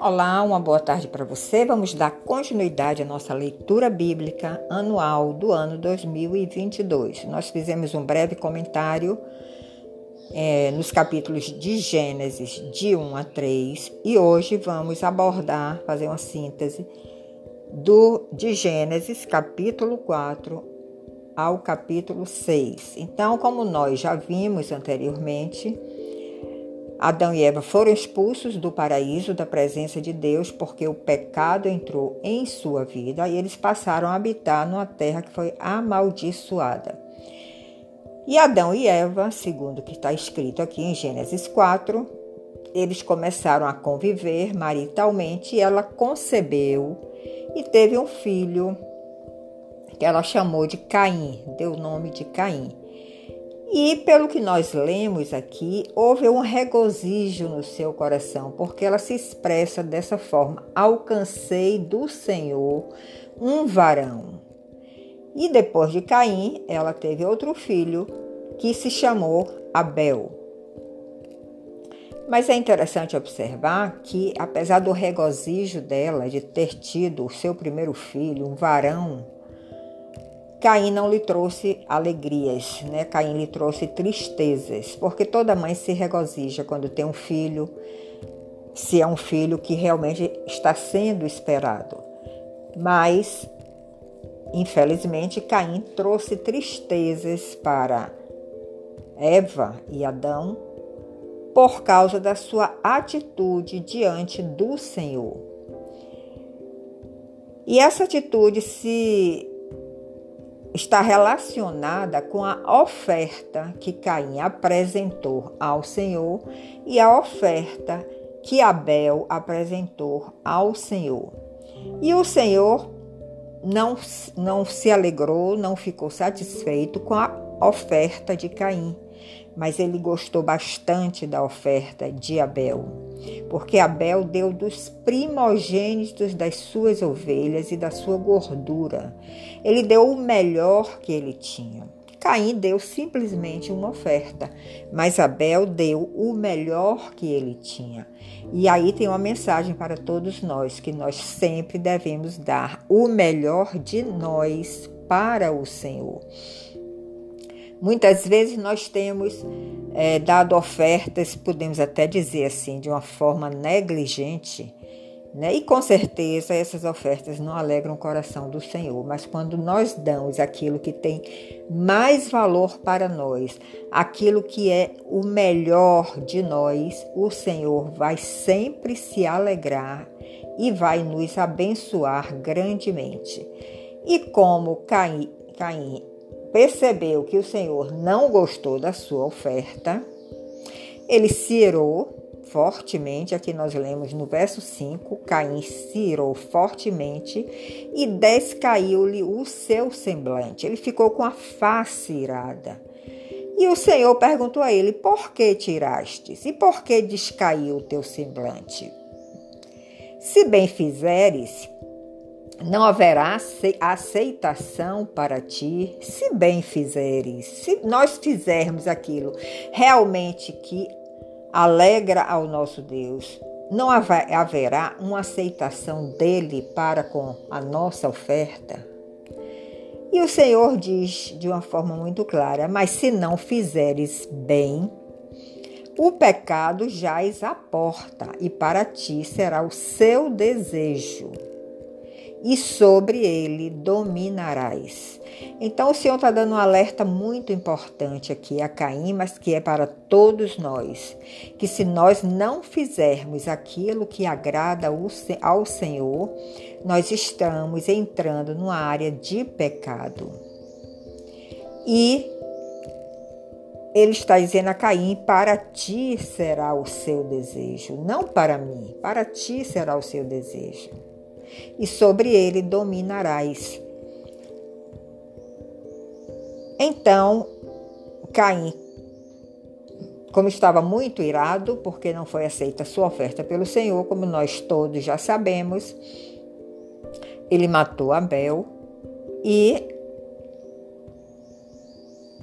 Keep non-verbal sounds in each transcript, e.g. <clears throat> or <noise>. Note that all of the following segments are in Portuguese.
Olá, uma boa tarde para você. Vamos dar continuidade à nossa leitura bíblica anual do ano 2022. Nós fizemos um breve comentário é, nos capítulos de Gênesis de 1 a 3 e hoje vamos abordar, fazer uma síntese do de Gênesis capítulo 4 ao capítulo 6. Então, como nós já vimos anteriormente, Adão e Eva foram expulsos do paraíso da presença de Deus porque o pecado entrou em sua vida e eles passaram a habitar numa terra que foi amaldiçoada. E Adão e Eva, segundo o que está escrito aqui em Gênesis 4, eles começaram a conviver maritalmente e ela concebeu e teve um filho que ela chamou de Caim, deu o nome de Caim. E pelo que nós lemos aqui, houve um regozijo no seu coração, porque ela se expressa dessa forma: alcancei do Senhor um varão. E depois de Caim, ela teve outro filho que se chamou Abel. Mas é interessante observar que, apesar do regozijo dela de ter tido o seu primeiro filho, um varão, Caim não lhe trouxe alegrias, né? Caim lhe trouxe tristezas, porque toda mãe se regozija quando tem um filho, se é um filho que realmente está sendo esperado. Mas, infelizmente, Caim trouxe tristezas para Eva e Adão por causa da sua atitude diante do Senhor. E essa atitude se está relacionada com a oferta que Caim apresentou ao Senhor e a oferta que Abel apresentou ao Senhor. E o Senhor não, não se alegrou, não ficou satisfeito com a oferta de Caim, mas ele gostou bastante da oferta de Abel, porque Abel deu dos primogênitos das suas ovelhas e da sua gordura. Ele deu o melhor que ele tinha. Caim deu simplesmente uma oferta, mas Abel deu o melhor que ele tinha. E aí tem uma mensagem para todos nós que nós sempre devemos dar o melhor de nós para o Senhor. Muitas vezes nós temos é, dado ofertas, podemos até dizer assim, de uma forma negligente, né? E com certeza essas ofertas não alegram o coração do Senhor, mas quando nós damos aquilo que tem mais valor para nós, aquilo que é o melhor de nós, o Senhor vai sempre se alegrar e vai nos abençoar grandemente. E como Caim, Caim percebeu que o Senhor não gostou da sua oferta, ele se irou fortemente, aqui nós lemos no verso 5, Caim se irou fortemente e descaiu-lhe o seu semblante. Ele ficou com a face irada. E o Senhor perguntou a ele: Por que tirastes? E por que descaiu o teu semblante? Se bem fizeres, não haverá aceitação para ti se bem fizeres. Se nós fizermos aquilo realmente que alegra ao nosso Deus, não haverá uma aceitação dele para com a nossa oferta. E o Senhor diz de uma forma muito clara: Mas se não fizeres bem, o pecado jaz à porta, e para ti será o seu desejo e sobre ele dominarás. Então o Senhor está dando um alerta muito importante aqui a Caim, mas que é para todos nós, que se nós não fizermos aquilo que agrada ao Senhor, nós estamos entrando numa área de pecado. E ele está dizendo a Caim: para ti será o seu desejo, não para mim, para ti será o seu desejo e sobre ele dominarás. Então, Caim, como estava muito irado, porque não foi aceita sua oferta pelo Senhor, como nós todos já sabemos, ele matou Abel e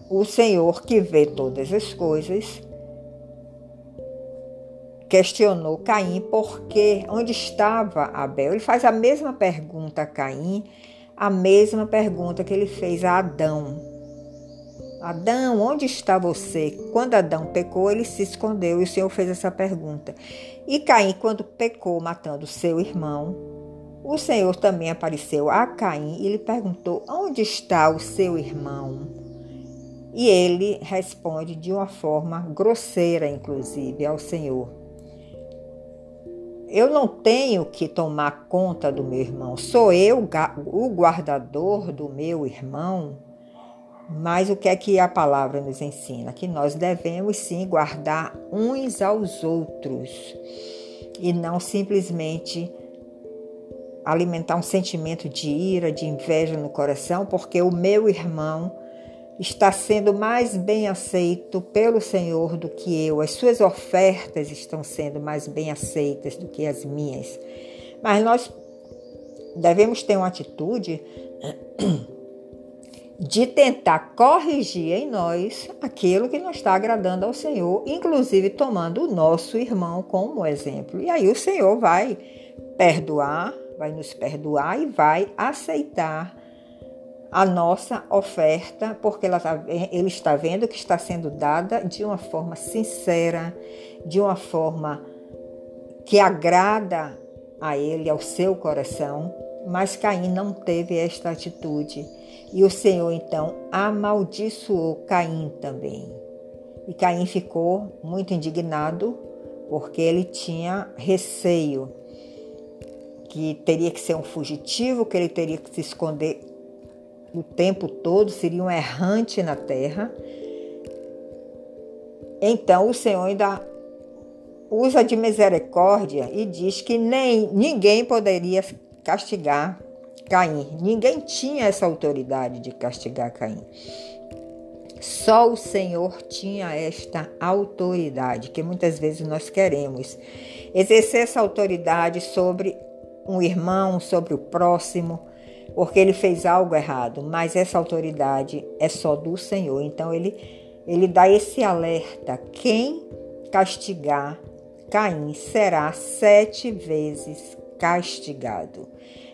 o Senhor que vê todas as coisas questionou Caim porque onde estava Abel. Ele faz a mesma pergunta a Caim, a mesma pergunta que ele fez a Adão. Adão, onde está você? Quando Adão pecou, ele se escondeu e o Senhor fez essa pergunta. E Caim, quando pecou, matando seu irmão, o Senhor também apareceu a Caim e lhe perguntou: Onde está o seu irmão? E ele responde de uma forma grosseira, inclusive, ao Senhor: Eu não tenho que tomar conta do meu irmão, sou eu o guardador do meu irmão. Mas o que é que a palavra nos ensina? Que nós devemos sim guardar uns aos outros e não simplesmente alimentar um sentimento de ira, de inveja no coração, porque o meu irmão está sendo mais bem aceito pelo Senhor do que eu, as suas ofertas estão sendo mais bem aceitas do que as minhas. Mas nós devemos ter uma atitude <clears throat> de tentar corrigir em nós aquilo que não está agradando ao Senhor, inclusive tomando o nosso irmão como exemplo. E aí o Senhor vai perdoar, vai nos perdoar e vai aceitar a nossa oferta, porque tá, ele está vendo que está sendo dada de uma forma sincera, de uma forma que agrada a ele, ao seu coração. Mas Caim não teve esta atitude. E o Senhor então amaldiçoou Caim também. E Caim ficou muito indignado porque ele tinha receio que teria que ser um fugitivo, que ele teria que se esconder o tempo todo, seria um errante na terra. Então o Senhor ainda usa de misericórdia e diz que nem ninguém poderia castigar Caim. Ninguém tinha essa autoridade de castigar Caim. Só o Senhor tinha esta autoridade, que muitas vezes nós queremos exercer essa autoridade sobre um irmão, sobre o próximo, porque ele fez algo errado, mas essa autoridade é só do Senhor. Então ele ele dá esse alerta: quem castigar Caim será sete vezes castigado.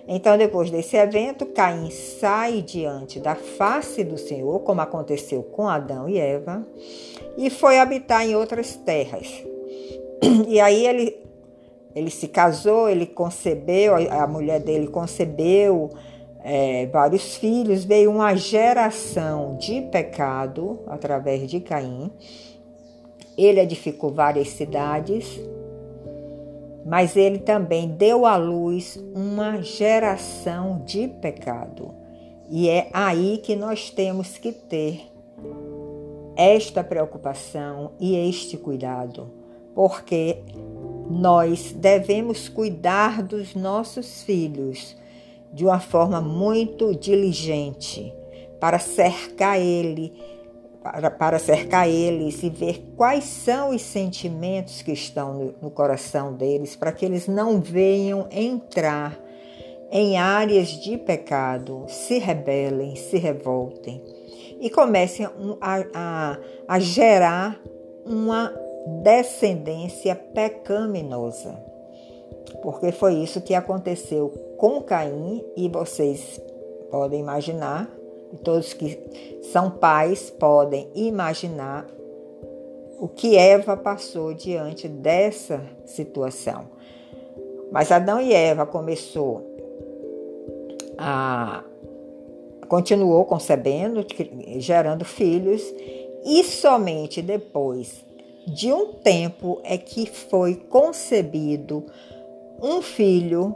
Então, depois desse evento, Caim sai diante da face do Senhor, como aconteceu com Adão e Eva, e foi habitar em outras terras. E aí ele, ele se casou, ele concebeu, a mulher dele concebeu é, vários filhos, veio uma geração de pecado através de Caim. Ele edificou várias cidades, mas ele também deu à luz uma geração de pecado. E é aí que nós temos que ter esta preocupação e este cuidado, porque nós devemos cuidar dos nossos filhos de uma forma muito diligente para cercar ele para, para cercar eles e ver quais são os sentimentos que estão no, no coração deles, para que eles não venham entrar em áreas de pecado, se rebelem, se revoltem e comecem a, a, a gerar uma descendência pecaminosa. Porque foi isso que aconteceu com Caim e vocês podem imaginar e todos que são pais podem imaginar o que Eva passou diante dessa situação. Mas Adão e Eva começou a continuou concebendo, gerando filhos e somente depois de um tempo é que foi concebido um filho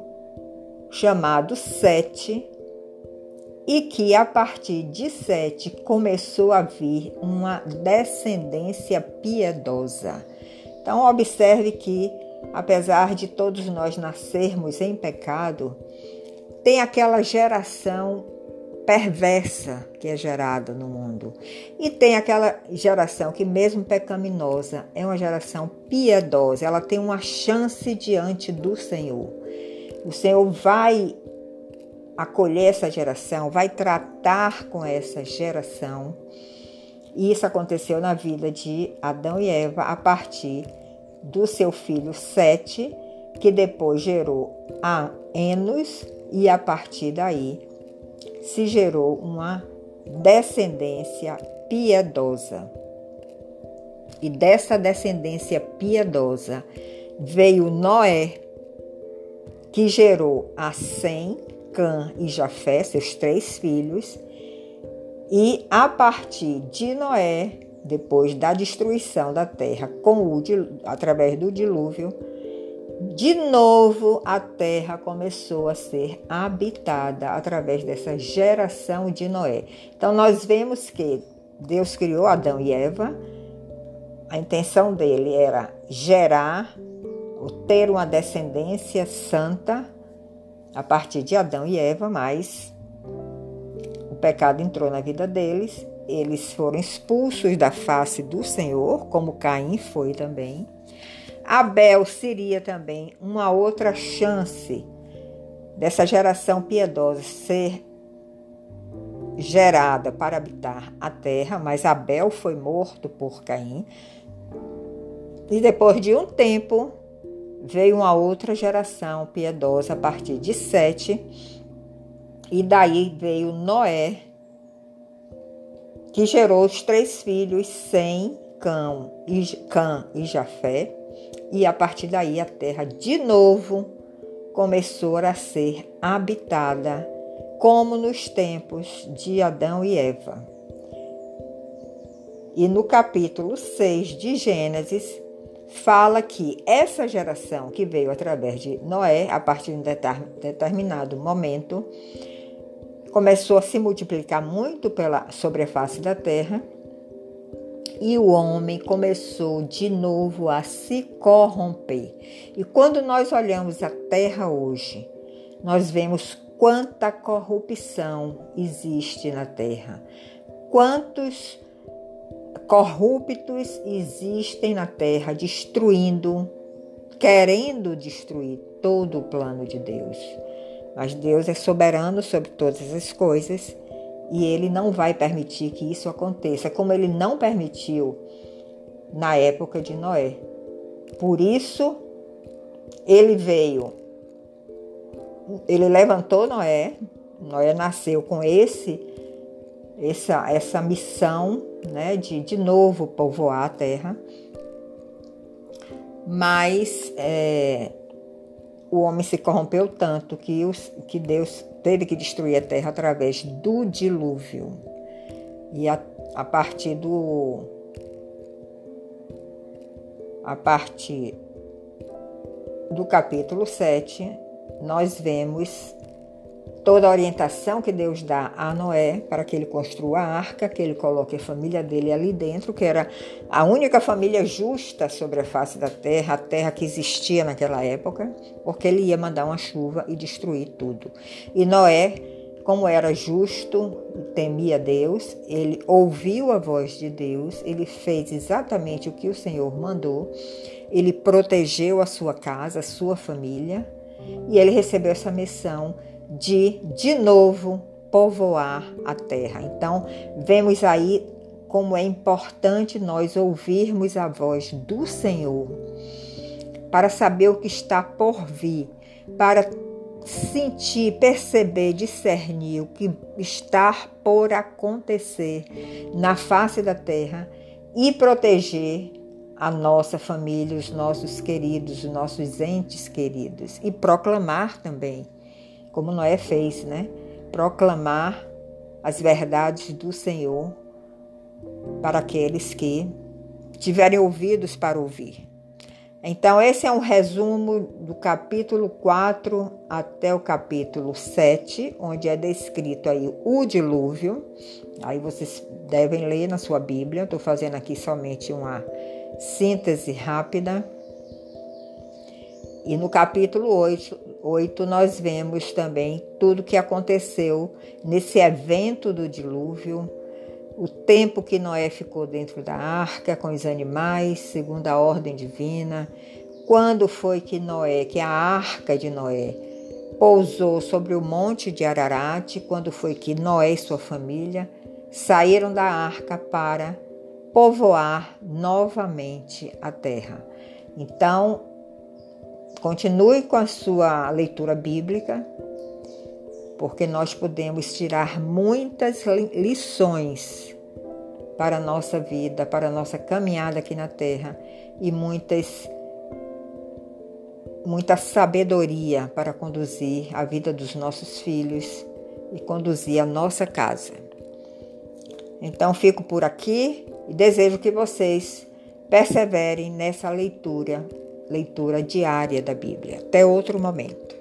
chamado Sete, e que a partir de Sete começou a vir uma descendência piedosa. Então, observe que, apesar de todos nós nascermos em pecado, tem aquela geração perversa que é gerada no mundo. E tem aquela geração que, mesmo pecaminosa, é uma geração piedosa, ela tem uma chance diante do Senhor. O Senhor vai acolher essa geração, vai tratar com essa geração E isso aconteceu na vida de Adão e Eva a partir do seu filho Sete, que depois gerou a Enos, e a partir daí se gerou uma descendência piedosa. E dessa descendência piedosa veio Noé, que gerou a Sem, Cã e Jafé, seus três filhos, e a partir de Noé, depois da destruição da terra com o, através do dilúvio, de novo a terra começou a ser habitada através dessa geração de Noé. Então nós vemos que Deus criou Adão e Eva, a intenção dele era gerar ou ter uma descendência santa a partir de Adão e Eva, mas o pecado entrou na vida deles, eles foram expulsos da face do Senhor, como Caim foi também. Abel seria também uma outra chance dessa geração piedosa ser gerada para habitar a terra, mas Abel foi morto por Caim. E depois de um tempo, veio uma outra geração piedosa a partir de Sete, e daí veio Noé, que gerou os três filhos, Sem, Cã e, Cã e Jafé, e a partir daí a terra de novo começou a ser habitada, como nos tempos de Adão e Eva. E no capítulo 6 de Gênesis, fala que essa geração que veio através de Noé, a partir de um determinado momento, começou a se multiplicar muito pela, sobre a face da terra e o homem começou de novo a se corromper. E quando nós olhamos a terra hoje, nós vemos quanta corrupção existe na terra, quantos corruptos existem na terra, destruindo, querendo destruir todo o plano de Deus. Mas Deus é soberano sobre todas as coisas e ele não vai permitir que isso aconteça, como ele não permitiu na época de Noé. Por isso, ele veio, ele levantou Noé, Noé nasceu com esse essa, essa missão né, de de novo povoar a terra, mas é, o homem se corrompeu tanto que, os, que Deus teve que destruir a terra através do dilúvio. E a, a partir do. A partir do capítulo 7, nós vemos toda a orientação que Deus dá a Noé para que ele construa a arca, que ele coloque a família dele ali dentro, que era a única família justa sobre a face da terra, a terra que existia naquela época, porque ele ia mandar uma chuva e destruir tudo. E Noé, como era justo temia Deus, ele ouviu a voz de Deus, ele fez exatamente o que o Senhor mandou, ele protegeu a sua casa, a sua família, e ele recebeu essa missão de de novo povoar a terra. Então, vemos aí como é importante nós ouvirmos a voz do Senhor para saber o que está por vir, para sentir, perceber, discernir o que está por acontecer na face da terra e proteger a nossa família, os nossos queridos, os nossos entes queridos e proclamar também como Noé fez, né? Proclamar as verdades do Senhor para aqueles que tiverem ouvidos para ouvir. Então, esse é um resumo do capítulo 4 até o capítulo 7, onde é descrito aí o dilúvio. Aí vocês devem ler na sua Bíblia, estou fazendo aqui somente uma síntese rápida. E no capítulo 8, 8 nós vemos também tudo o que aconteceu nesse evento do dilúvio, o tempo que Noé ficou dentro da arca com os animais, segundo a ordem divina, quando foi que Noé, que a arca de Noé, pousou sobre o monte de Ararat, quando foi que Noé e sua família saíram da arca para povoar novamente a terra. Então, continue com a sua leitura bíblica, porque nós podemos tirar muitas lições para a nossa vida, para a nossa caminhada aqui na terra e muitas muita sabedoria para conduzir a vida dos nossos filhos e conduzir a nossa casa. Então fico por aqui e desejo que vocês perseverem nessa leitura, leitura diária da Bíblia. Até outro momento.